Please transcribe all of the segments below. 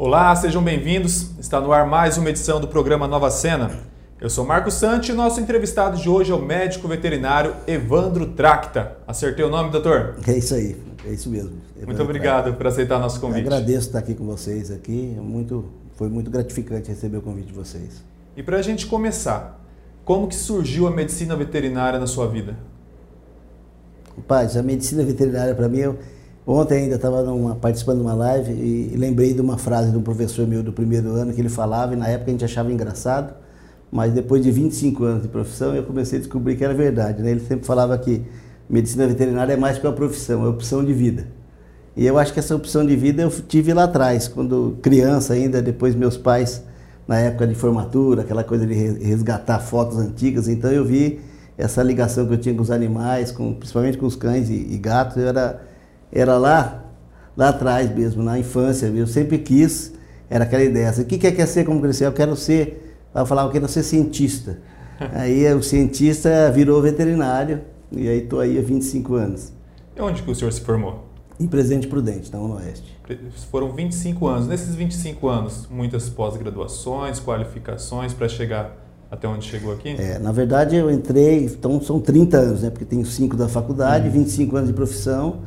Olá, sejam bem-vindos. Está no ar mais uma edição do programa Nova Cena. Eu sou Marco Santi e nosso entrevistado de hoje é o médico veterinário Evandro Tracta. Acertei o nome, doutor? É isso aí, é isso mesmo. Evandro muito obrigado Tracta. por aceitar nosso convite. Eu agradeço estar aqui com vocês aqui, é muito, foi muito gratificante receber o convite de vocês. E para a gente começar, como que surgiu a medicina veterinária na sua vida? Rapaz, a medicina veterinária para mim, eu, ontem ainda estava participando de uma live e, lembrei de uma frase de um professor meu do primeiro ano que ele falava e na época a gente achava engraçado, mas depois de 25 anos de profissão eu comecei a descobrir que era verdade. Né? Ele sempre falava que medicina veterinária é mais que uma profissão, é opção de vida. E eu acho que essa opção de vida eu tive lá atrás, quando criança ainda, depois meus pais, na época de formatura, aquela coisa de resgatar fotos antigas, então eu vi essa ligação que eu tinha com os animais, com, principalmente com os cães e, e gatos, era, era lá, lá atrás mesmo, na infância. Eu sempre quis, era aquela ideia, assim, o que quer ser como crescer? Eu quero ser, eu falava, eu quero ser cientista. aí o cientista virou veterinário, e aí estou aí há 25 anos. E onde que o senhor se formou? Em Presidente Prudente, na Oeste. Foram 25 anos. Nesses 25 anos, muitas pós-graduações, qualificações para chegar até onde chegou aqui? É, na verdade, eu entrei, então são 30 anos, né? Porque tenho 5 da faculdade, uhum. 25 anos de profissão.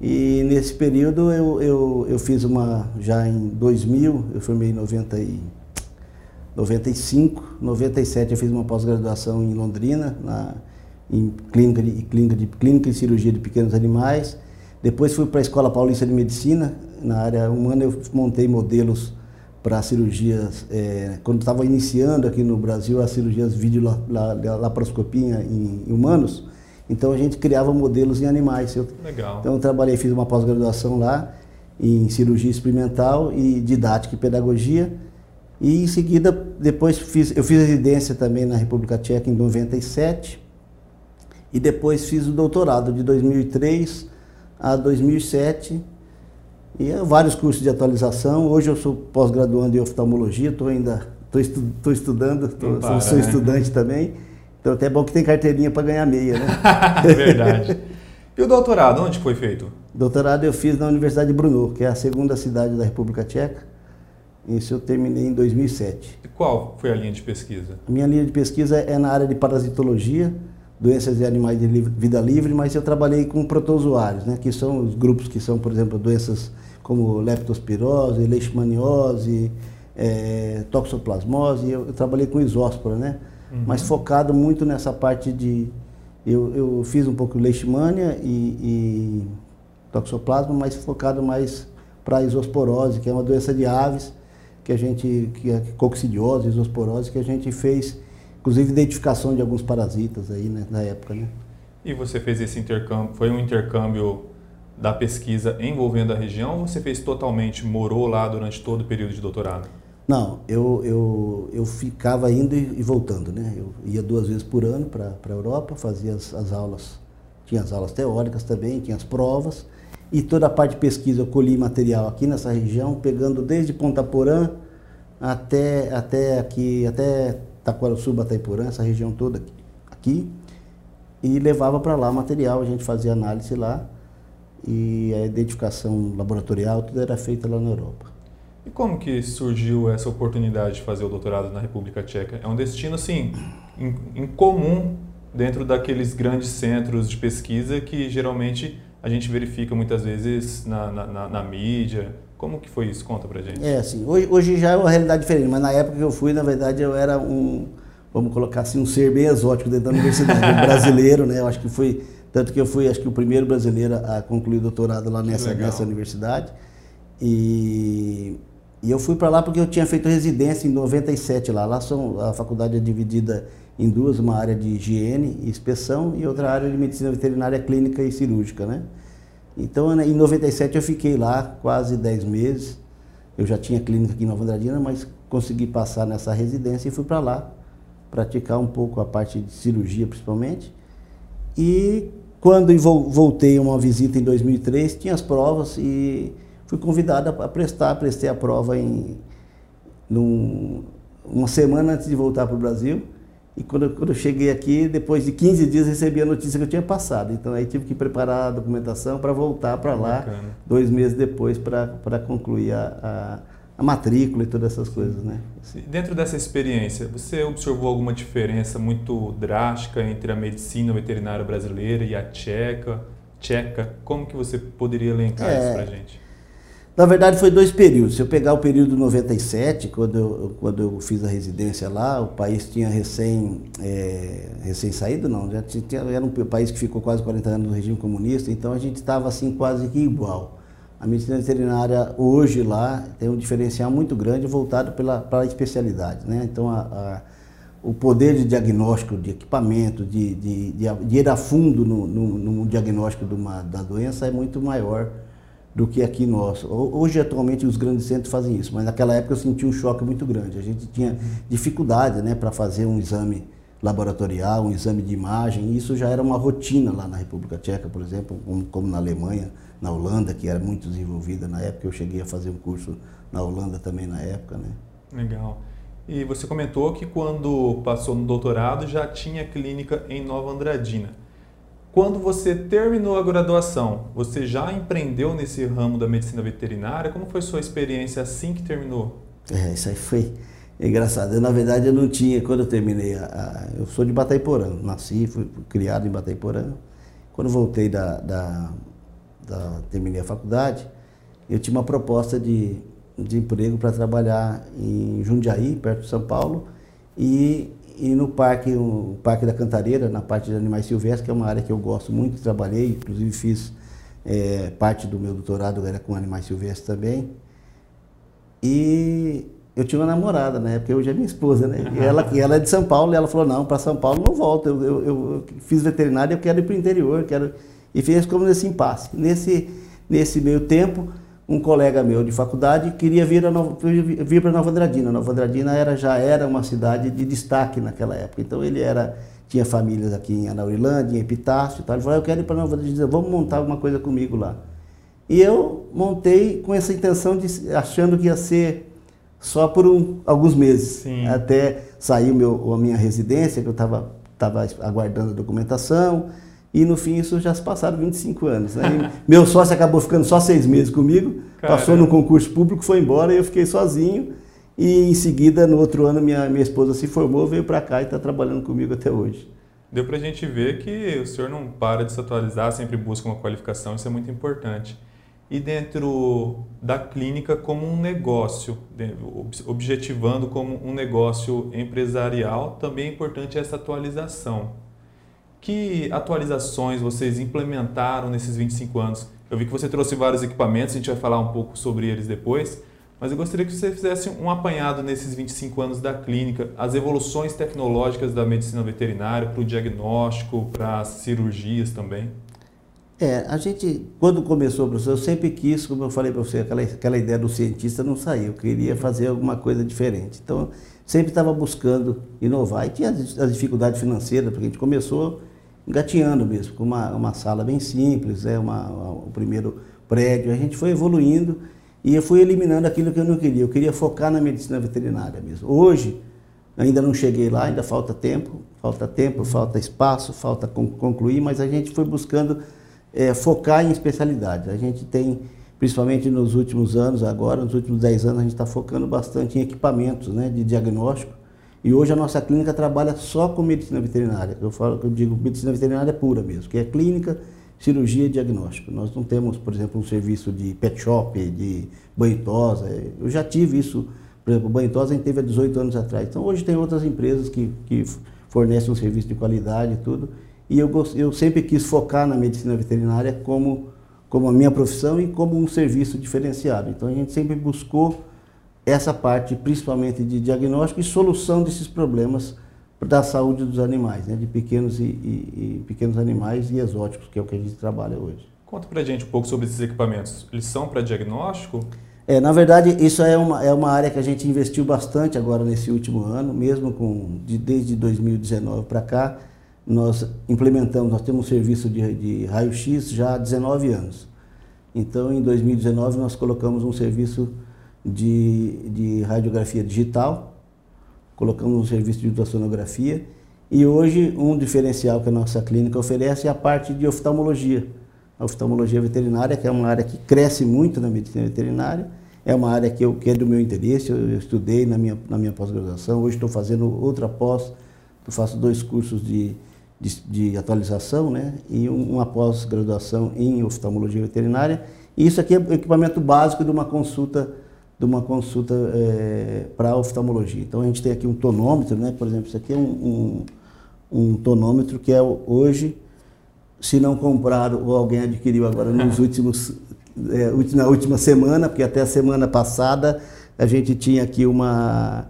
E nesse período eu, eu, eu fiz uma, já em 2000, eu formei em 90 e, 95, 97 eu fiz uma pós-graduação em Londrina, na, em clínica de, clínica, de, clínica e cirurgia de pequenos animais. Depois fui para a Escola Paulista de Medicina, na área humana eu montei modelos para cirurgias, é, quando estava iniciando aqui no Brasil as cirurgias videolaparoscopia em, em humanos, então a gente criava modelos em animais. Eu, Legal. Então eu trabalhei, fiz uma pós-graduação lá em cirurgia experimental e didática e pedagogia. E em seguida, depois fiz, eu fiz residência também na República Tcheca em 97 e depois fiz o doutorado de 2003 a 2007 e é vários cursos de atualização. Hoje eu sou pós-graduando em oftalmologia, estou ainda tô estu, estudando, tô, para, sou, né? estudante também. Então até é bom que tem carteirinha para ganhar meia, né? Verdade. E o doutorado, onde foi feito? Doutorado eu fiz na Universidade de Brno, que é a segunda cidade da República Tcheca. Isso eu terminei em 2007. E qual foi a linha de pesquisa? A minha linha de pesquisa é na área de parasitologia, doenças de animais de vida livre, mas eu trabalhei com protozoários, né, que são os grupos que são, por exemplo, doenças como leptospirose, leishmaniose, é, toxoplasmose, eu, eu, trabalhei com isóspora, né? Uhum. Mas focado muito nessa parte de... Eu, eu fiz um pouco leishmania e, e toxoplasma, mas focado mais para isosporose, que é uma doença de aves, que a gente, que é coccidiose, isosporose, que a gente fez, inclusive, identificação de alguns parasitas aí né, na época, né? E você fez esse intercâmbio, foi um intercâmbio da pesquisa envolvendo a região ou você fez totalmente, morou lá durante todo o período de doutorado? Não, eu, eu, eu ficava indo e voltando, né? Eu ia duas vezes por ano para a Europa, fazia as, as, aulas, tinha as aulas teóricas também, tinha as provas, e toda a parte de pesquisa eu colhi material aqui nessa região, pegando desde Ponta Porã até, até aqui, até Taquaraçu, Bataiporã, essa região toda aqui, aqui e levava para lá material, a gente fazia análise lá, e a identificação laboratorial, tudo era feita lá na Europa. E como que surgiu essa oportunidade de fazer o doutorado na República Tcheca? É um destino, assim, incomum dentro daqueles grandes centros de pesquisa que geralmente a gente verifica muitas vezes na, na, na mídia. Como que foi isso? Conta pra gente. É, assim, hoje, hoje já é uma realidade diferente, mas na época que eu fui, na verdade, eu era um, vamos colocar assim, um ser bem exótico dentro da universidade, um brasileiro, né? Eu acho que foi tanto que eu fui, acho que, o primeiro brasileiro a concluir doutorado lá nessa, nessa universidade. E, e eu fui para lá porque eu tinha feito residência em 97 lá. Lá são, a faculdade é dividida em duas, uma área de higiene e inspeção e outra área de medicina veterinária clínica e cirúrgica, né? Então, né, em 97 eu fiquei lá quase 10 meses. Eu já tinha clínica aqui em Nova Andradina, mas consegui passar nessa residência e fui para lá praticar um pouco a parte de cirurgia, principalmente. E quando voltei uma visita em 2003, tinha as provas e fui convidado a prestar, prestei a prova em num, uma semana antes de voltar para o Brasil. E quando, quando eu cheguei aqui, depois de 15 dias, recebi a notícia que eu tinha passado. Então aí tive que preparar a documentação para voltar para lá, dois meses depois, para concluir a, a matrícula e todas essas coisas, né? Dentro dessa experiência, você observou alguma diferença muito drástica entre a medicina veterinária brasileira e a tcheca? Tcheca, como que você poderia elencar é, isso para gente? Na verdade, foi dois períodos. Se eu pegar o período 97, quando eu, quando eu fiz a residência lá, o país tinha recém, é, recém saído, não, já tinha, era um país que ficou quase 40 anos no regime comunista, então a gente estava assim quase que igual. A medicina veterinária hoje lá tem um diferencial muito grande voltado para a especialidade. Né? Então, a, a, o poder de diagnóstico, de equipamento, de, de, de, de ir a fundo no, no, no diagnóstico de uma, da doença é muito maior do que aqui nós. Hoje, atualmente, os grandes centros fazem isso, mas naquela época eu senti um choque muito grande. A gente tinha dificuldade né, para fazer um exame laboratorial, um exame de imagem, isso já era uma rotina lá na República Tcheca, por exemplo, como, como na Alemanha, na Holanda, que era muito desenvolvida na época. Eu cheguei a fazer um curso na Holanda também na época. Né? Legal. E você comentou que quando passou no doutorado já tinha clínica em Nova Andradina. Quando você terminou a graduação, você já empreendeu nesse ramo da medicina veterinária? Como foi sua experiência assim que terminou? É, isso aí foi engraçado. Eu, na verdade, eu não tinha, quando eu terminei, a, a, eu sou de Bataiporã, nasci, fui criado em Bataiporã. Quando voltei da, da, da, terminei a faculdade, eu tinha uma proposta de, de emprego para trabalhar em Jundiaí, perto de São Paulo, e e no parque, o Parque da Cantareira, na parte de animais silvestres, que é uma área que eu gosto muito, trabalhei, inclusive fiz é, parte do meu doutorado era com animais silvestres também. E eu tinha uma namorada na época, hoje é minha esposa, né? E ela, e ela é de São Paulo, e ela falou, não, para São Paulo não volto, eu, eu, eu fiz veterinário, eu quero ir para o interior, quero... E fez como nesse impasse. Nesse, nesse meio tempo, um colega meu de faculdade queria vir, vir para Nova Andradina. Nova Andradina era, já era uma cidade de destaque naquela época. Então ele era tinha famílias aqui em Anaurilândia, em Epitácio e tal. Ele falou, eu quero ir para Nova Andradina, vamos montar alguma coisa comigo lá. E eu montei com essa intenção, de, achando que ia ser só por um, alguns meses, Sim. até sair meu, a minha residência, que eu estava aguardando a documentação, e no fim isso já se passaram 25 anos. Né? meu sócio acabou ficando só seis meses comigo, Caramba. passou no concurso público, foi embora e eu fiquei sozinho. E em seguida, no outro ano, minha, minha esposa se formou, veio para cá e está trabalhando comigo até hoje. Deu para a gente ver que o senhor não para de se atualizar, sempre busca uma qualificação, isso é muito importante. E dentro da clínica como um negócio, objetivando como um negócio empresarial, também é importante essa atualização. Que atualizações vocês implementaram nesses 25 anos? Eu vi que você trouxe vários equipamentos, a gente vai falar um pouco sobre eles depois, mas eu gostaria que você fizesse um apanhado nesses 25 anos da clínica, as evoluções tecnológicas da medicina veterinária para o diagnóstico, para as cirurgias também. É, a gente, quando começou, professor, eu sempre quis, como eu falei para você, aquela, aquela ideia do cientista não saiu, eu queria fazer alguma coisa diferente. Então, sempre estava buscando inovar e tinha as dificuldades financeiras, porque a gente começou engatinhando mesmo, com uma, uma sala bem simples, é uma, uma, o primeiro prédio. A gente foi evoluindo e eu fui eliminando aquilo que eu não queria. Eu queria focar na medicina veterinária mesmo. Hoje, ainda não cheguei lá, ainda falta tempo, falta tempo, falta espaço, falta concluir, mas a gente foi buscando é, focar em especialidades. A gente tem, principalmente nos últimos anos, agora, nos últimos 10 anos, a gente está focando bastante em equipamentos né, de diagnóstico e hoje a nossa clínica trabalha só com medicina veterinária. Eu falo, eu digo medicina veterinária pura mesmo, que é clínica, cirurgia e diagnóstico. Nós não temos, por exemplo, um serviço de pet shop, de banho tosa. Eu já tive isso, por exemplo, banho tosa a gente teve há 18 anos atrás. Então hoje tem outras empresas que, que fornecem um serviço de qualidade e tudo. E eu, eu sempre quis focar na medicina veterinária como, como a minha profissão e como um serviço diferenciado. Então a gente sempre buscou essa parte principalmente de diagnóstico e solução desses problemas da saúde dos animais, né, de pequenos e, e, e, pequenos animais e exóticos, que é o que a gente trabalha hoje. Conta pra gente um pouco sobre esses equipamentos. Eles são para diagnóstico? É, na verdade, isso é uma, é uma área que a gente investiu bastante agora nesse último ano, mesmo com de, desde 2019 para cá, nós implementamos, nós temos um serviço de, de raio-x já há 19 anos. Então, em 2019, nós colocamos um serviço de, de radiografia digital, colocamos um serviço de ultrassonografia e hoje um diferencial que a nossa clínica oferece é a parte de oftalmologia. A oftalmologia veterinária, que é uma área que cresce muito na medicina veterinária, é uma área que, eu, que é do meu interesse, eu, estudei na minha, na minha pós-graduação, hoje estou fazendo outra pós, faço dois cursos de, de, de atualização né, e uma pós-graduação em oftalmologia veterinária. E isso aqui é o equipamento básico de uma consulta de uma consulta é, para oftalmologia. Então a gente tem aqui um tonômetro, né? por exemplo, isso aqui é um, um, um tonômetro que é hoje, se não compraram ou alguém adquiriu agora nos últimos, é, na última semana, porque até a semana passada a gente tinha aqui uma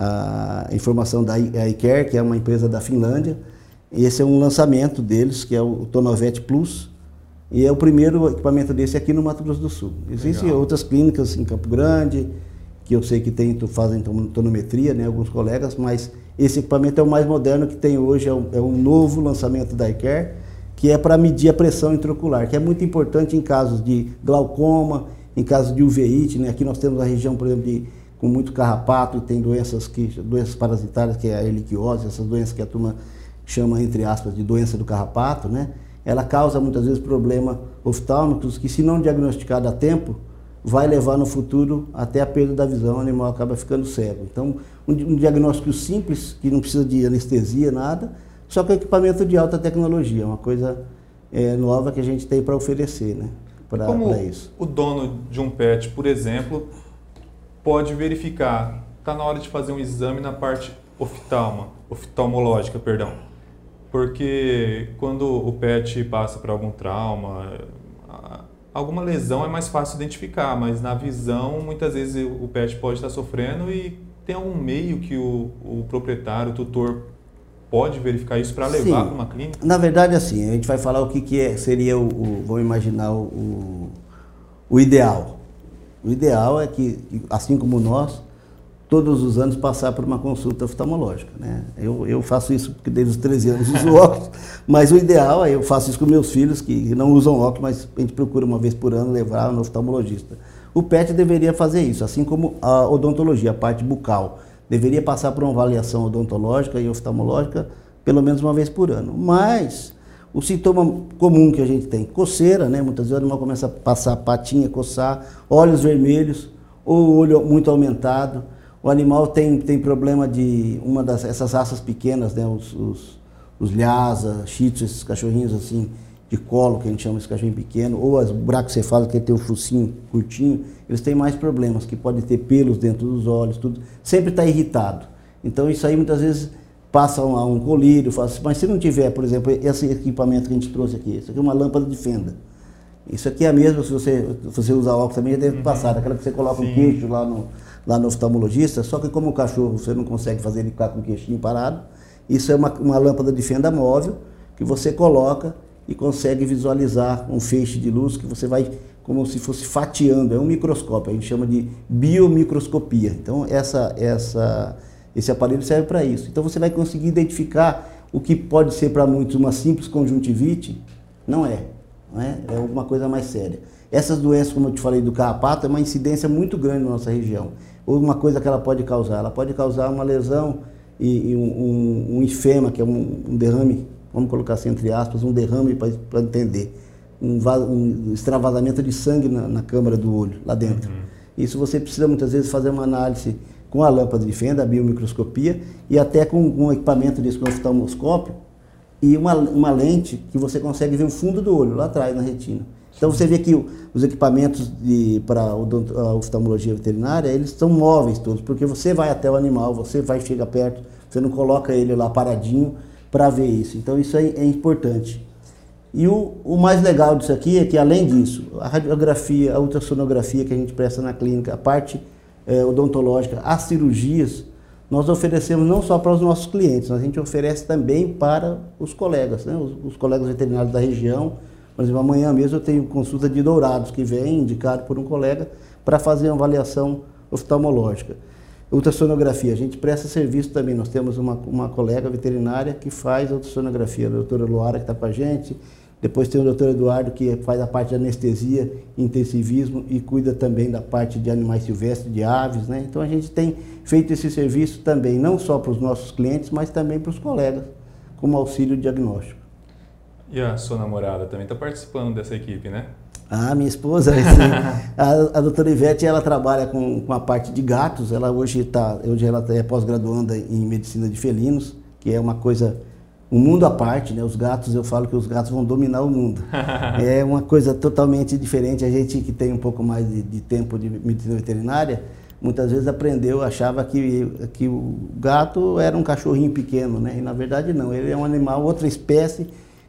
a informação da iCare, que é uma empresa da Finlândia. Esse é um lançamento deles, que é o Tonovete Plus, e é o primeiro equipamento desse aqui no Mato Grosso do Sul. Existem Legal. outras clínicas em Campo Grande, que eu sei que tem, fazem tonometria, né, alguns colegas, mas esse equipamento é o mais moderno que tem hoje, é um, é um novo lançamento da iCare, que é para medir a pressão intraocular, que é muito importante em casos de glaucoma, em casos de uveíte, né? Aqui nós temos a região, por exemplo, de, com muito carrapato e tem doenças, que, doenças parasitárias, que é a heliquiose, essas doenças que a turma chama, entre aspas, de doença do carrapato, né? ela causa muitas vezes problemas oftálmicos que, se não diagnosticado a tempo, vai levar no futuro até a perda da visão, o animal acaba ficando cego. Então, um, diagnóstico simples, que não precisa de anestesia, nada, só que é equipamento de alta tecnologia, uma coisa é, nova que a gente tem para oferecer, né? Para isso. O dono de um pet, por exemplo, pode verificar, está na hora de fazer um exame na parte oftalma, oftalmológica, perdão porque quando o pet passa por algum trauma, alguma lesão é mais fácil identificar, mas na visão muitas vezes o pet pode estar sofrendo e tem algum meio que o, o proprietário, o tutor pode verificar isso para levar para uma clínica? Na verdade, assim, a gente vai falar o que, que é, seria o, o vamos imaginar o, o ideal. O ideal é que, assim como nós, todos os anos passar por uma consulta oftalmológica. Né? Eu, eu faço isso porque desde os 13 anos uso óculos, mas o ideal é eu faço isso com meus filhos que não usam óculos, mas a gente procura uma vez por ano levar no oftalmologista. O PET deveria fazer isso, assim como a odontologia, a parte bucal. Deveria passar por uma avaliação odontológica e oftalmológica pelo menos uma vez por ano. Mas o sintoma comum que a gente tem, coceira, né? muitas vezes o animal começa a passar patinha, coçar, olhos vermelhos, ou olho muito aumentado, o animal tem, tem problema de uma dessas raças pequenas, né, os, os, os Lhasa, Shih Tzu, esses cachorrinhos assim de colo, que a gente chama esse cachorrinho pequeno, ou as braquicefalas, que tem o focinho curtinho, eles têm mais problemas, que podem ter pelos dentro dos olhos, tudo. Sempre está irritado. Então isso aí muitas vezes passa a um colírio, faz, mas se não tiver, por exemplo, esse equipamento que a gente trouxe aqui, isso aqui é uma lâmpada de fenda. Isso aqui é a mesma, se você, se você usar óculos também, já deve uhum. passar, aquela que você coloca Sim. o queixo lá no, lá no oftalmologista, só que como o cachorro você não consegue fazer ele ficar com o queixinho parado, isso é uma, uma lâmpada de fenda móvel que você coloca e consegue visualizar um feixe de luz que você vai como se fosse fatiando, é um microscópio, a gente chama de biomicroscopia. Então essa, essa, esse aparelho serve para isso. Então você vai conseguir identificar o que pode ser para muitos uma simples conjuntivite, não é, não é, é alguma coisa mais séria. Essas doenças, como eu te falei do carrapato, é uma incidência muito grande na nossa região uma coisa que ela pode causar. Ela pode causar uma lesão e, e um, um, um, ifema, que é um, um, derrame, vamos colocar assim entre aspas, um derrame para entender, um, um, extravasamento de sangue na, na, câmara do olho, lá dentro. Uhum. Isso você precisa muitas vezes fazer uma análise com a lâmpada de fenda, a biomicroscopia, e até com um equipamento de oftalmoscópio e uma, uma lente que você consegue ver o fundo do olho, lá atrás, na retina. Então você vê que os equipamentos para a oftalmologia veterinária, eles são móveis todos, porque você vai até o animal, você vai chegar perto, você não coloca ele lá paradinho para ver isso. Então isso é, é importante. E o, o, mais legal disso aqui é que além disso, a radiografia, a ultrassonografia que a gente presta na clínica, a parte é, odontológica, as cirurgias, nós oferecemos não só para os nossos clientes, mas a gente oferece também para os colegas, né? os, os colegas veterinários da região, por exemplo, amanhã mesmo eu tenho consulta de dourados que vem indicado por um colega para fazer uma avaliação oftalmológica. Ultrassonografia, a gente presta serviço também. Nós temos uma, uma colega veterinária que faz ultrassonografia, a doutora Luara que está com a gente. Depois tem o doutor Eduardo que faz a parte de anestesia, intensivismo e cuida também da parte de animais silvestres, de aves. Né? Então a gente tem feito esse serviço também, não só para os nossos clientes, mas também para os colegas, como auxílio diagnóstico. E a sua namorada também está participando dessa equipe, né? Ah, minha esposa, a, a doutora Ivete, ela trabalha com, com a parte de gatos, ela hoje, tá, hoje ela é pós-graduanda em medicina de felinos, que é uma coisa, um mundo à parte, né? Os gatos, eu falo que os gatos vão dominar o mundo. é uma coisa totalmente diferente, a gente que tem um pouco mais de, de tempo de medicina veterinária, muitas vezes aprendeu, achava que, que o gato era um cachorrinho pequeno, né? E na verdade não, ele é um animal, outra espécie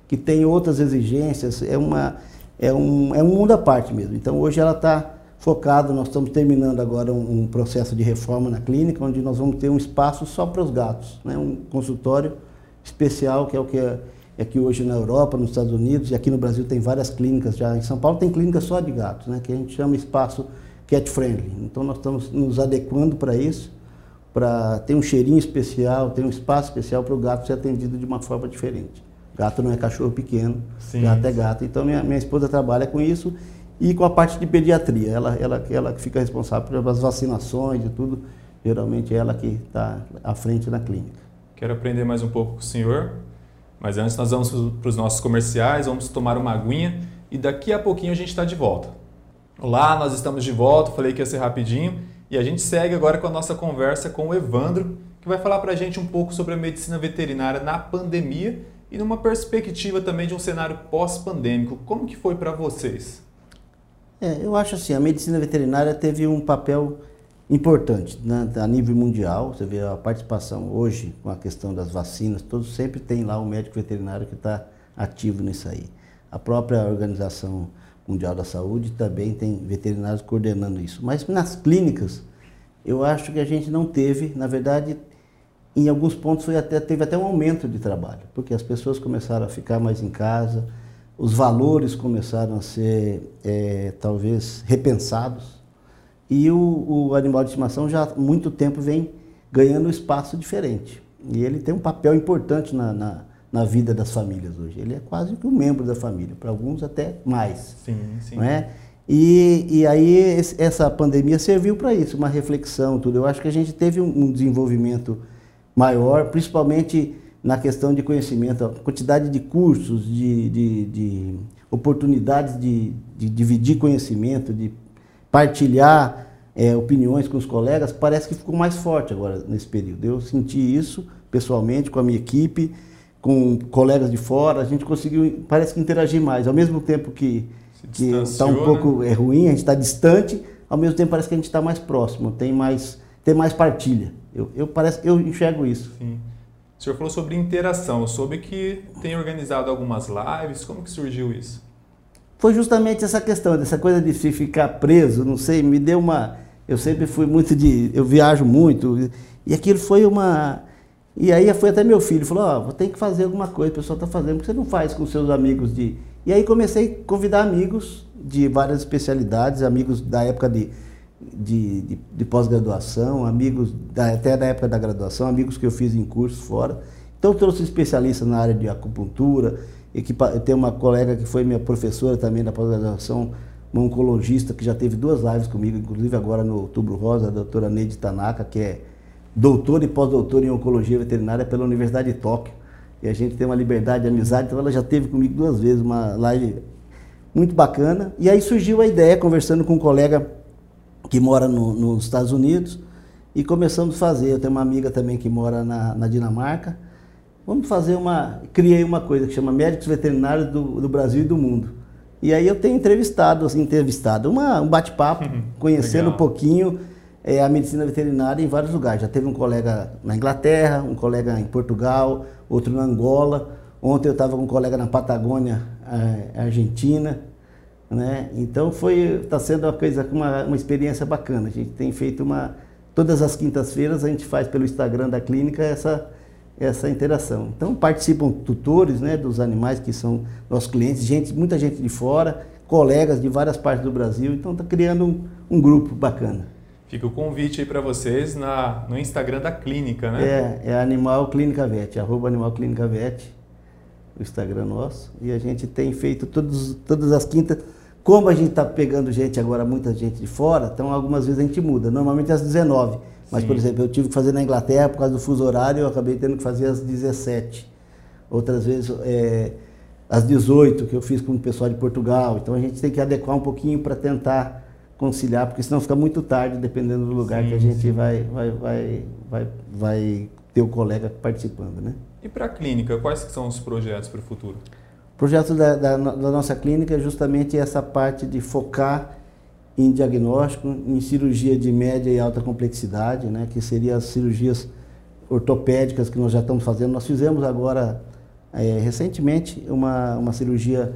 que tem outras exigências, é, uma, é, um, é um mundo à parte mesmo. Então hoje ela está focada, nós estamos terminando agora um, um, processo de reforma na clínica, onde nós vamos ter um espaço só para os gatos, né? um consultório especial, que é o que é, é que hoje na Europa, nos Estados Unidos e aqui no Brasil tem várias clínicas já. Em São Paulo tem clínica só de gatos, né? que a gente chama espaço cat friendly. Então nós estamos nos adequando para isso, para ter um cheirinho especial, ter um espaço especial para o gato ser atendido de uma forma diferente. Gato não é cachorro pequeno, sim, gato é gato. Então minha, minha esposa trabalha com isso e com a parte de pediatria. Ela, ela, ela fica responsável pelas vacinações e tudo. Geralmente é ela que está à frente na clínica. Quero aprender mais um pouco com o senhor, mas antes nós vamos para os nossos comerciais, vamos tomar uma aguinha e daqui a pouquinho a gente está de volta. Olá, nós estamos de volta. Falei que ia ser rapidinho e a gente segue agora com a nossa conversa com o Evandro, que vai falar para a gente um pouco sobre a medicina veterinária na pandemia e numa perspectiva também de um cenário pós-pandêmico. Como que foi para vocês? É, eu acho assim, a medicina veterinária teve um papel importante né, a nível mundial. Você vê a participação hoje com a questão das vacinas, todos sempre tem lá um médico veterinário que está ativo nisso aí. A própria organização Mundial da Saúde também tem veterinários coordenando isso. Mas nas clínicas, eu acho que a gente não teve, na verdade, em alguns pontos foi até, teve até um aumento de trabalho, porque as pessoas começaram a ficar mais em casa, os valores começaram a ser, é, talvez, repensados, e o, o animal de estimação já há muito tempo vem ganhando um espaço diferente. E ele tem um papel importante na, na na vida das famílias hoje. Ele é quase que um membro da família, para alguns até mais. Sim, sim. Não é? E, e aí essa pandemia serviu para isso, uma reflexão, tudo. Eu acho que a gente teve um desenvolvimento maior, principalmente na questão de conhecimento, a quantidade de cursos, de, de, de oportunidades de, de, dividir conhecimento, de partilhar é, opiniões com os colegas, parece que ficou mais forte agora nesse período. Eu senti isso pessoalmente com a minha equipe com colegas de fora, a gente conseguiu, parece que interagir mais. Ao mesmo tempo que está um pouco né? é ruim, a gente está distante, ao mesmo tempo parece que a gente está mais próximo, tem mais, tem mais partilha. Eu, eu, parece, eu enxergo isso. Sim. O senhor falou sobre interação, eu soube que tem organizado algumas lives, como que surgiu isso? Foi justamente essa questão, dessa coisa de se ficar preso, não sei, me deu uma... Eu sempre fui muito de... Eu viajo muito, e aquilo foi uma e aí foi até meu filho, falou, ó, oh, tem que fazer alguma coisa, o pessoal está fazendo, porque você não faz com seus amigos de... E aí comecei a convidar amigos de várias especialidades, amigos da época de, de, de, de pós-graduação, amigos da, até da época da graduação, amigos que eu fiz em cursos fora. Então trouxe especialistas na área de acupuntura, e que, tem uma colega que foi minha professora também da pós-graduação, uma oncologista que já teve duas lives comigo, inclusive agora no Outubro Rosa, a doutora Neide Tanaka, que é doutor e pós-doutor em oncologia veterinária pela Universidade de Tóquio. E a gente tem uma liberdade de amizade, então ela já teve comigo duas vezes, uma live muito bacana. E aí surgiu a ideia, conversando com um colega que mora no, nos Estados Unidos, e começamos a fazer. Eu tenho uma amiga também que mora na, na Dinamarca. Vamos fazer uma. Criei uma coisa que chama Médicos Veterinários do, do Brasil e do Mundo. E aí eu tenho entrevistado, assim, entrevistado, uma, um bate-papo, conhecendo Legal. um pouquinho é, a medicina veterinária em vários lugares. Já teve um colega na Inglaterra, um colega em Portugal, outro na Angola. Ontem eu estava com um colega na Patagônia, é, Argentina. Né? Então foi está sendo uma coisa uma, uma experiência bacana. A gente tem feito uma todas as quintas-feiras a gente faz pelo Instagram da clínica essa essa interação. Então participam tutores, né, dos animais que são nossos clientes, gente, muita gente de fora, colegas de várias partes do Brasil. Então está criando um, um grupo bacana. Fica o convite aí para vocês na, no Instagram da clínica, né? É, é Animal Clínica Vet, arroba Animal Clínica Vet, o Instagram nosso. E a gente tem feito todos, todas as quintas. Como a gente está pegando gente agora, muita gente de fora, então algumas vezes a gente muda. Normalmente às 19. Mas, Sim. por exemplo, eu tive que fazer na Inglaterra por causa do fuso horário, eu acabei tendo que fazer às 17. Outras vezes, é, as 18 que eu fiz com o pessoal de Portugal. Então a gente tem que adequar um pouquinho para tentar conciliar, porque senão fica muito tarde, dependendo do lugar sim, que a gente vai, vai, vai, vai, vai ter o colega participando. Né? E para a clínica, quais são os projetos para o futuro? O projeto da, da, da nossa clínica é justamente essa parte de focar em diagnóstico, em cirurgia de média e alta complexidade, né, que seriam as cirurgias ortopédicas que nós já estamos fazendo. Nós fizemos agora, é, recentemente, uma, uma cirurgia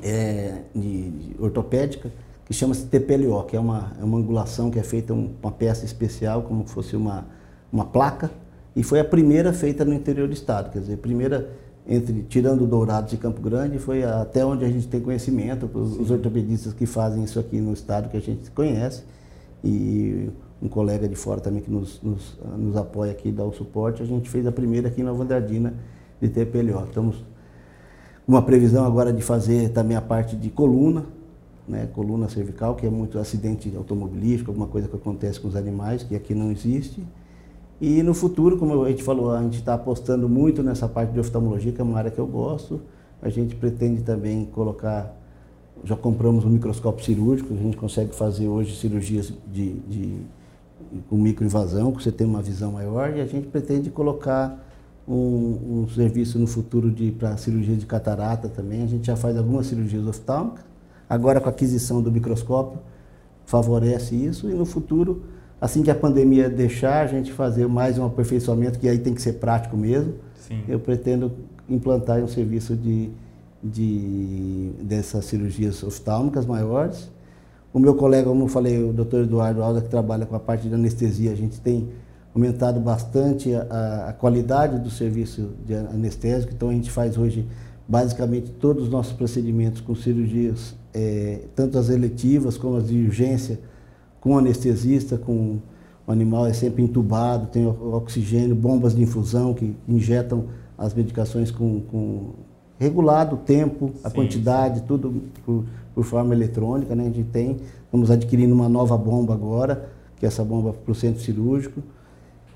é, de, de ortopédica que chama-se TPLO, que é uma, é uma angulação que é feita um, uma peça especial, como se fosse uma, uma placa, e foi a primeira feita no interior do estado, quer dizer, primeira entre tirando Dourados e Campo Grande, foi até onde a gente tem conhecimento, os, os ortopedistas que fazem isso aqui no estado que a gente conhece, e um colega de fora também que nos, nos, nos apoia aqui, dá o suporte, a gente fez a primeira aqui em Nova Andradina de TPLO. Estamos com uma previsão agora de fazer também a parte de coluna, né, coluna cervical, que é muito acidente automobilístico, alguma coisa que acontece com os animais, que aqui não existe. E no futuro, como a gente falou, a gente está apostando muito nessa parte de oftalmologia, que é uma área que eu gosto. A gente pretende também colocar, já compramos um microscópio cirúrgico, a gente consegue fazer hoje cirurgias de, de com microinvasão, que você tem uma visão maior, e a gente pretende colocar um, um serviço no futuro para cirurgia de catarata também. A gente já faz algumas cirurgias oftálmicas, agora com a aquisição do microscópio favorece isso, e no futuro assim que a pandemia deixar, a gente fazer mais um aperfeiçoamento, que aí tem que ser prático mesmo. Sim. Eu pretendo implantar um serviço de, de, dessas cirurgias oftálmicas maiores. O meu colega, como eu falei, o Dr. Eduardo Alda, que trabalha com a parte de anestesia, a gente tem aumentado bastante a, a qualidade do serviço de anestésico, então a gente faz hoje basicamente todos os nossos procedimentos com cirurgias, é, tanto as eletivas como as de urgência, com anestesista, com o animal é sempre entubado, tem oxigênio, bombas de infusão que injetam as medicações com, com regulado o tempo, a sim, quantidade, sim. tudo por, por, forma eletrônica, né? A gente tem, estamos adquirindo uma nova bomba agora, que é essa bomba para o centro cirúrgico.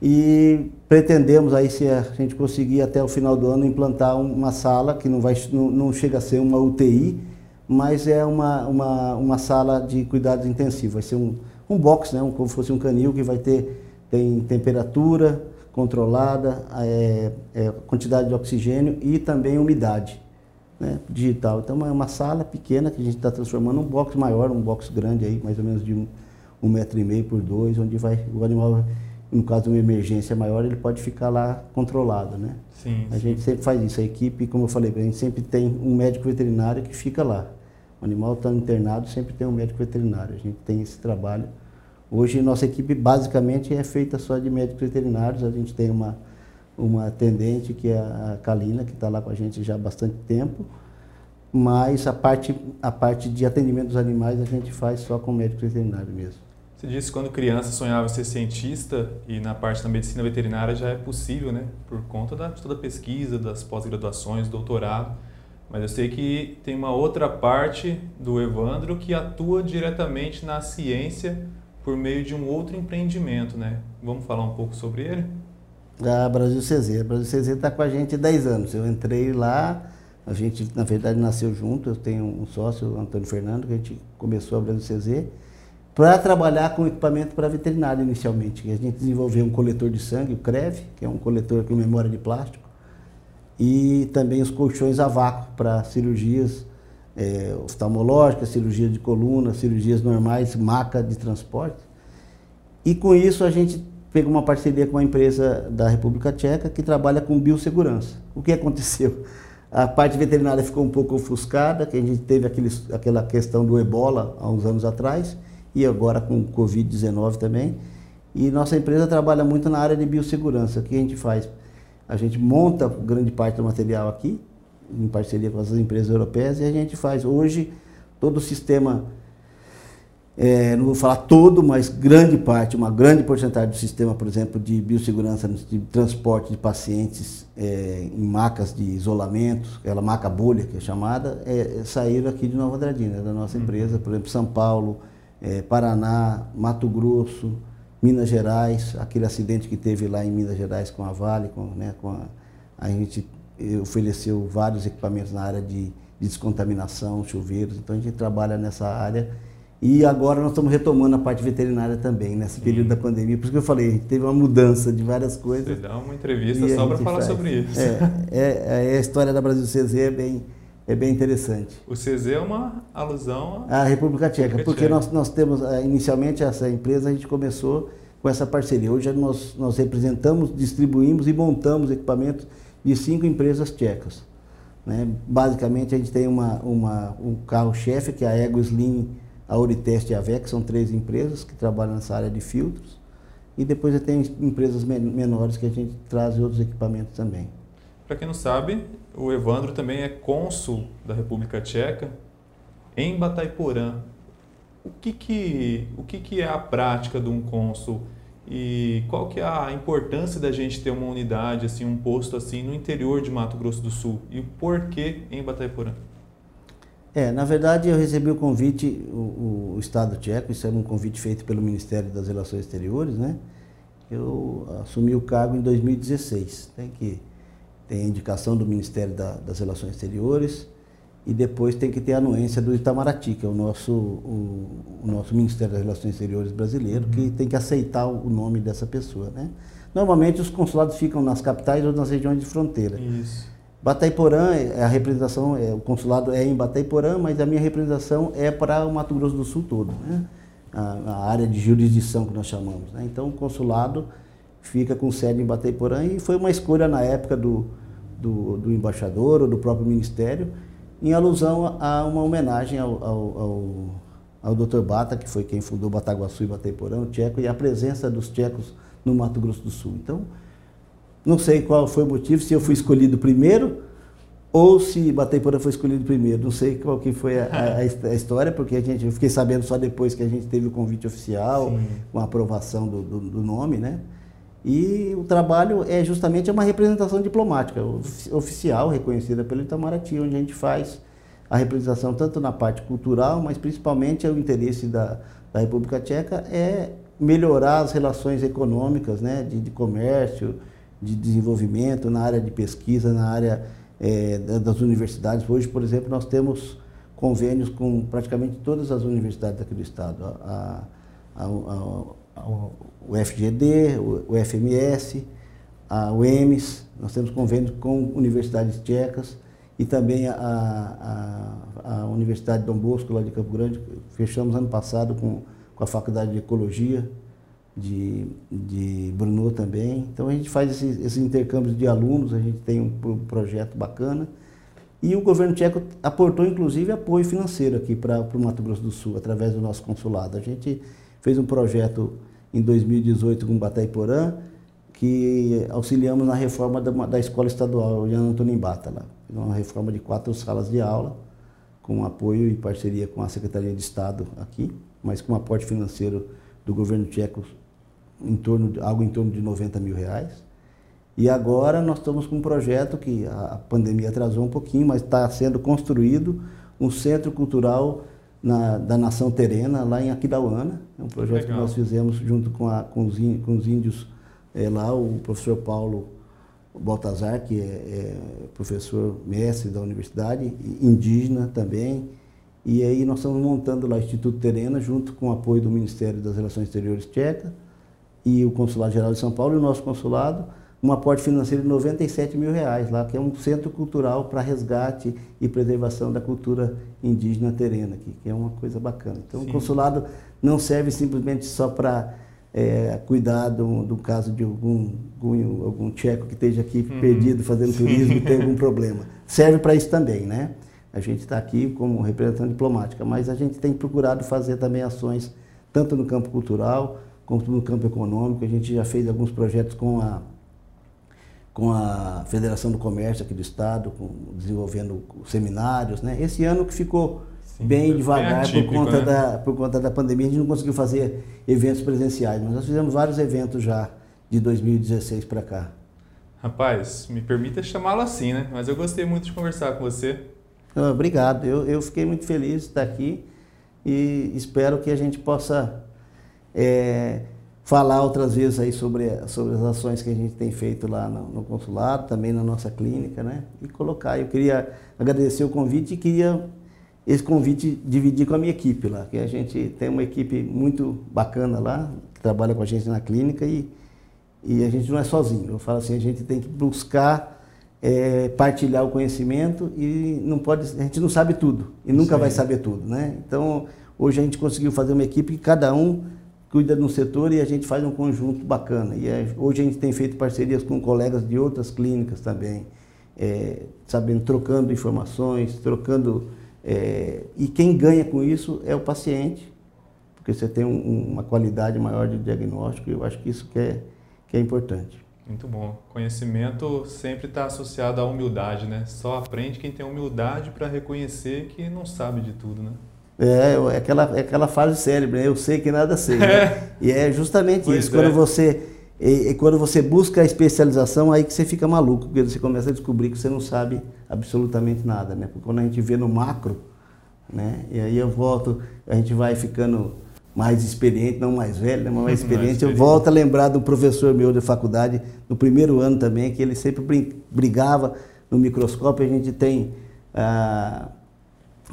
E pretendemos aí, se a gente conseguir até o final do ano, implantar uma sala que não, vai, não, não chega a ser uma UTI, mas é uma, uma, uma sala de cuidados intensivos. Vai ser um, um box, né, um, como se fosse um canil que vai ter tem temperatura controlada, é, é, quantidade de oxigênio e também umidade né, digital. Então é uma sala pequena que a gente está transformando um box maior, um box grande aí, mais ou menos de um, um metro e meio por dois, onde vai o animal, no caso de uma emergência maior, ele pode ficar lá controlado, né? Sim, a sim. gente sempre faz isso, a equipe, como eu falei, a gente sempre tem um médico veterinário que fica lá. O animal está internado, sempre tem um médico veterinário. A gente tem esse trabalho. Hoje, nossa equipe basicamente é feita só de médicos veterinários. A gente tem uma, uma atendente, que é a Kalina, que está lá com a gente já há bastante tempo. Mas a parte, a parte de atendimento dos animais a gente faz só com médico veterinário mesmo. Você disse que quando criança sonhava ser cientista e na parte da medicina veterinária já é possível, né? Por conta da, de toda a pesquisa, das pós-graduações, doutorado. Mas eu sei que tem uma outra parte do Evandro que atua diretamente na ciência por meio de um outro empreendimento, né? Vamos falar um pouco sobre ele? A Brasil CZ. A Brasil CZ está com a gente há 10 anos. Eu entrei lá, a gente, na verdade, nasceu junto. Eu tenho um sócio, o Antônio Fernando, que a gente começou a Brasil CZ para trabalhar com equipamento para veterinário inicialmente. A gente desenvolveu um coletor de sangue, o CREV, que é um coletor com memória de plástico e também os colchões a vácuo para cirurgias é, oftalmológicas, cirurgia de coluna, cirurgias normais, maca de transporte. E com isso a gente pegou uma parceria com uma empresa da República Tcheca que trabalha com biossegurança. O que aconteceu? A parte veterinária ficou um pouco ofuscada, que a gente teve aqueles, aquela questão do ebola há uns anos atrás, e agora com o Covid-19 também. E nossa empresa trabalha muito na área de biossegurança. O que a gente faz? A gente monta grande parte do material aqui, em parceria com as empresas europeias, e a gente faz hoje todo o sistema, é, não vou falar todo, mas grande parte, uma grande porcentagem do sistema, por exemplo, de biossegurança, de transporte de pacientes é, em macas de isolamento, aquela maca bolha que é chamada, é, saíram aqui de Nova Andradina, da nossa uhum. empresa, por exemplo, São Paulo, é, Paraná, Mato Grosso, Minas Gerais, aquele acidente que teve lá em Minas Gerais com a Vale, com, né, com a, a gente ofereceu vários equipamentos na área de, de descontaminação, chuveiros, então a gente trabalha nessa área. E agora nós estamos retomando a parte veterinária também, nesse período da pandemia. Por isso que eu falei, a gente teve uma mudança de várias coisas. Você dá uma entrevista só para falar faz. sobre isso. É, é, é, a história da Brasil CZ é bem, é bem interessante. O CZ é uma alusão à República Tcheca, República porque Tcheca. Nós, nós temos, eh, inicialmente, essa empresa, a gente começou com essa parceria. Hoje nós, nós representamos, distribuímos e montamos equipamentos de cinco empresas tchecas. Né? Basicamente, a gente tem uma, uma, um carro-chefe, que é a Ego Slim, a Oritest e a VEC, são três empresas que trabalham nessa área de filtros. E depois tem empresas menores que a gente traz outros equipamentos também. Para quem não sabe, o Evandro também é cônsul da República Tcheca em Bataiporã. O que, que, o que, que é a prática de um cônsul e qual que é a importância da gente ter uma unidade, assim, um posto assim no interior de Mato Grosso do Sul e por que em Bataiporã? É, na verdade eu recebi o convite, o, o Estado tcheco, isso era um convite feito pelo Ministério das Relações Exteriores, né? Eu assumi o cargo em 2016. Tem que tem a indicação do Ministério da, das Relações Exteriores e depois tem que ter a anuência do Itamaraty, que é o nosso, o, o nosso Ministério das Relações Exteriores brasileiro, uhum. que tem que aceitar o nome dessa pessoa. Né? Normalmente os consulados ficam nas capitais ou nas regiões de fronteira. Isso. Bataiporã, é, a representação, é, o consulado é em Bataiporã, mas a minha representação é para o Mato Grosso do Sul todo, né? a, a área de jurisdição que nós chamamos. Né? Então o consulado fica com sede em Bataiporã e foi uma escolha na época do, do, do embaixador ou do próprio ministério, em alusão a uma homenagem ao, ao, ao, ao Dr. Bata, que foi quem fundou Bataguaçu e Bataiporã, o tcheco, e a presença dos tchecos no Mato Grosso do Sul. Então, não sei qual foi o motivo, se eu fui escolhido primeiro ou se Bataiporã foi escolhido primeiro. Não sei qual que foi a, a, a, história, porque a gente, eu fiquei sabendo só depois que a gente teve o convite oficial, Sim. com a aprovação do, do, do nome, né? E o trabalho é justamente uma representação diplomática oficial, reconhecida pelo Itamaraty, onde a gente faz a representação tanto na parte cultural, mas principalmente o interesse da, da República Tcheca é melhorar as relações econômicas, né, de, de comércio, de desenvolvimento na área de pesquisa, na área é, das universidades. Hoje, por exemplo, nós temos convênios com praticamente todas as universidades aqui do estado. A, a, a, o FGD, o FMS, a UEMS, nós temos convênios com universidades tchecas e também a, a, a Universidade Dom Bosco, lá de Campo Grande, fechamos ano passado com, com a Faculdade de Ecologia de, de Brno também. Então a gente faz esses, intercâmbios de alunos, a gente tem um, um projeto bacana. E o governo tcheco aportou inclusive apoio financeiro aqui para o Mato Grosso do Sul, através do nosso consulado. A gente fez um projeto em 2018 com Bataiporã, que auxiliamos na reforma da, da escola estadual Jan Antônio Bata, lá. Uma reforma de quatro salas de aula, com apoio e parceria com a Secretaria de Estado aqui, mas com aporte financeiro do governo tcheco, em torno de, algo em torno de 90 mil reais. E agora nós estamos com um projeto que a pandemia atrasou um pouquinho, mas está sendo construído um centro cultural na, da nação terena, lá em Aquidauana. É um projeto Legal. que nós fizemos junto com, a, com, os, com os índios é, lá, o professor Paulo Baltazar, que é, é, professor mestre da universidade, indígena também. E aí nós estamos montando lá o Instituto Terena, junto com o apoio do Ministério das Relações Exteriores Tcheca e o Consulado Geral de São Paulo e o nosso consulado, um aporte financeiro de 97 mil reais lá, que é um centro cultural para resgate e preservação da cultura indígena terena aqui, que é uma coisa bacana. Então, Sim. o consulado não serve simplesmente só para é, cuidar do, do, caso de algum, algum, algum tcheco que esteja aqui uhum. perdido fazendo turismo e tem algum problema. Serve para isso também, né? A gente está aqui como representante diplomática, mas a gente tem procurado fazer também ações tanto no campo cultural quanto no campo econômico. A gente já fez alguns projetos com a com a Federação do Comércio aqui do Estado, com, desenvolvendo seminários. Né? Esse ano que ficou Sim, bem devagar atípico, por, conta né? da, por conta da pandemia, a gente não conseguiu fazer eventos presenciais, mas nós fizemos vários eventos já de 2016 para cá. Rapaz, me permita chamá-lo assim, né? Mas eu gostei muito de conversar com você. Ah, obrigado, eu, eu fiquei muito feliz de estar aqui e espero que a gente possa é, falar outras vezes aí sobre, sobre as ações que a gente tem feito lá no, no, consulado, também na nossa clínica, né? E colocar. Eu queria agradecer o convite e queria esse convite dividir com a minha equipe lá, que a gente tem uma equipe muito bacana lá, que trabalha com a gente na clínica e, e a gente não é sozinho. Eu falo assim, a gente tem que buscar é, partilhar o conhecimento e não pode, a gente não sabe tudo e nunca Sim. vai saber tudo, né? Então, hoje a gente conseguiu fazer uma equipe que cada um cuida de um setor e a gente faz um conjunto bacana. E é, hoje a gente tem feito parcerias com colegas de outras clínicas também, é, sabendo, trocando informações, trocando. É, e quem ganha com isso é o paciente, porque você tem um, uma qualidade maior de diagnóstico, e eu acho que isso que é, que é importante. Muito bom. Conhecimento sempre está associado à humildade, né? Só aprende quem tem humildade para reconhecer que não sabe de tudo, né? É, é aquela, é aquela fase cérebro, né? eu sei que nada sei. Né? É. E é justamente pois isso. É. Quando você e, e, quando você busca a especialização, aí que você fica maluco, porque você começa a descobrir que você não sabe absolutamente nada, né? Porque quando a gente vê no macro, né? E aí eu volto, a gente vai ficando mais experiente, não mais velho, né? mas mais experiente. mais experiente. Eu volto a lembrar do professor meu de faculdade, no primeiro ano também, que ele sempre brigava no microscópio. A gente tem ah,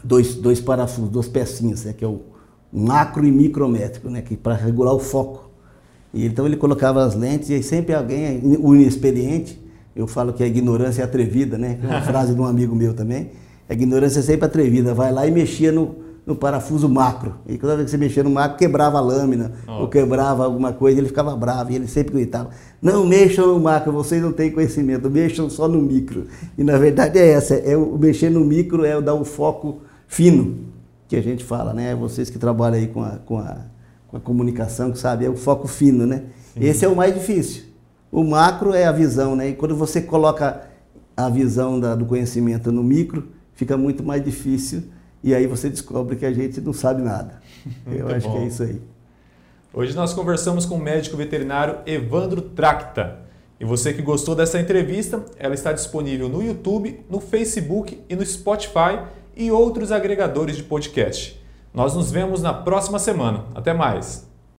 dois, dois parafusos, duas pecinhas, né, que é o macro e micrométrico, né, que para regular o foco. E então ele colocava as lentes e aí sempre alguém, o inexperiente, eu falo que a ignorância é atrevida, né? É uma frase de um amigo meu também. A ignorância é sempre atrevida. Vai lá e mexia no, no parafuso macro. E toda vez que você mexia no macro, quebrava a lâmina, oh. ou quebrava alguma coisa, ele ficava bravo. E ele sempre gritava: Não mexam no macro, vocês não têm conhecimento, mexam só no micro. E na verdade é essa: é o mexer no micro é dar o foco fino, que a gente fala, né? Vocês que trabalham aí com a, com a, com a comunicação, que sabe, é o foco fino, né? Sim. Esse é o mais difícil. O macro é a visão, né? E quando você coloca a visão da, do conhecimento no micro, fica muito mais difícil e aí você descobre que a gente não sabe nada. Eu acho bom. que é isso aí. Hoje nós conversamos com o médico veterinário Evandro Tracta. E você que gostou dessa entrevista, ela está disponível no YouTube, no Facebook e no Spotify e outros agregadores de podcast. Nós nos vemos na próxima semana. Até mais!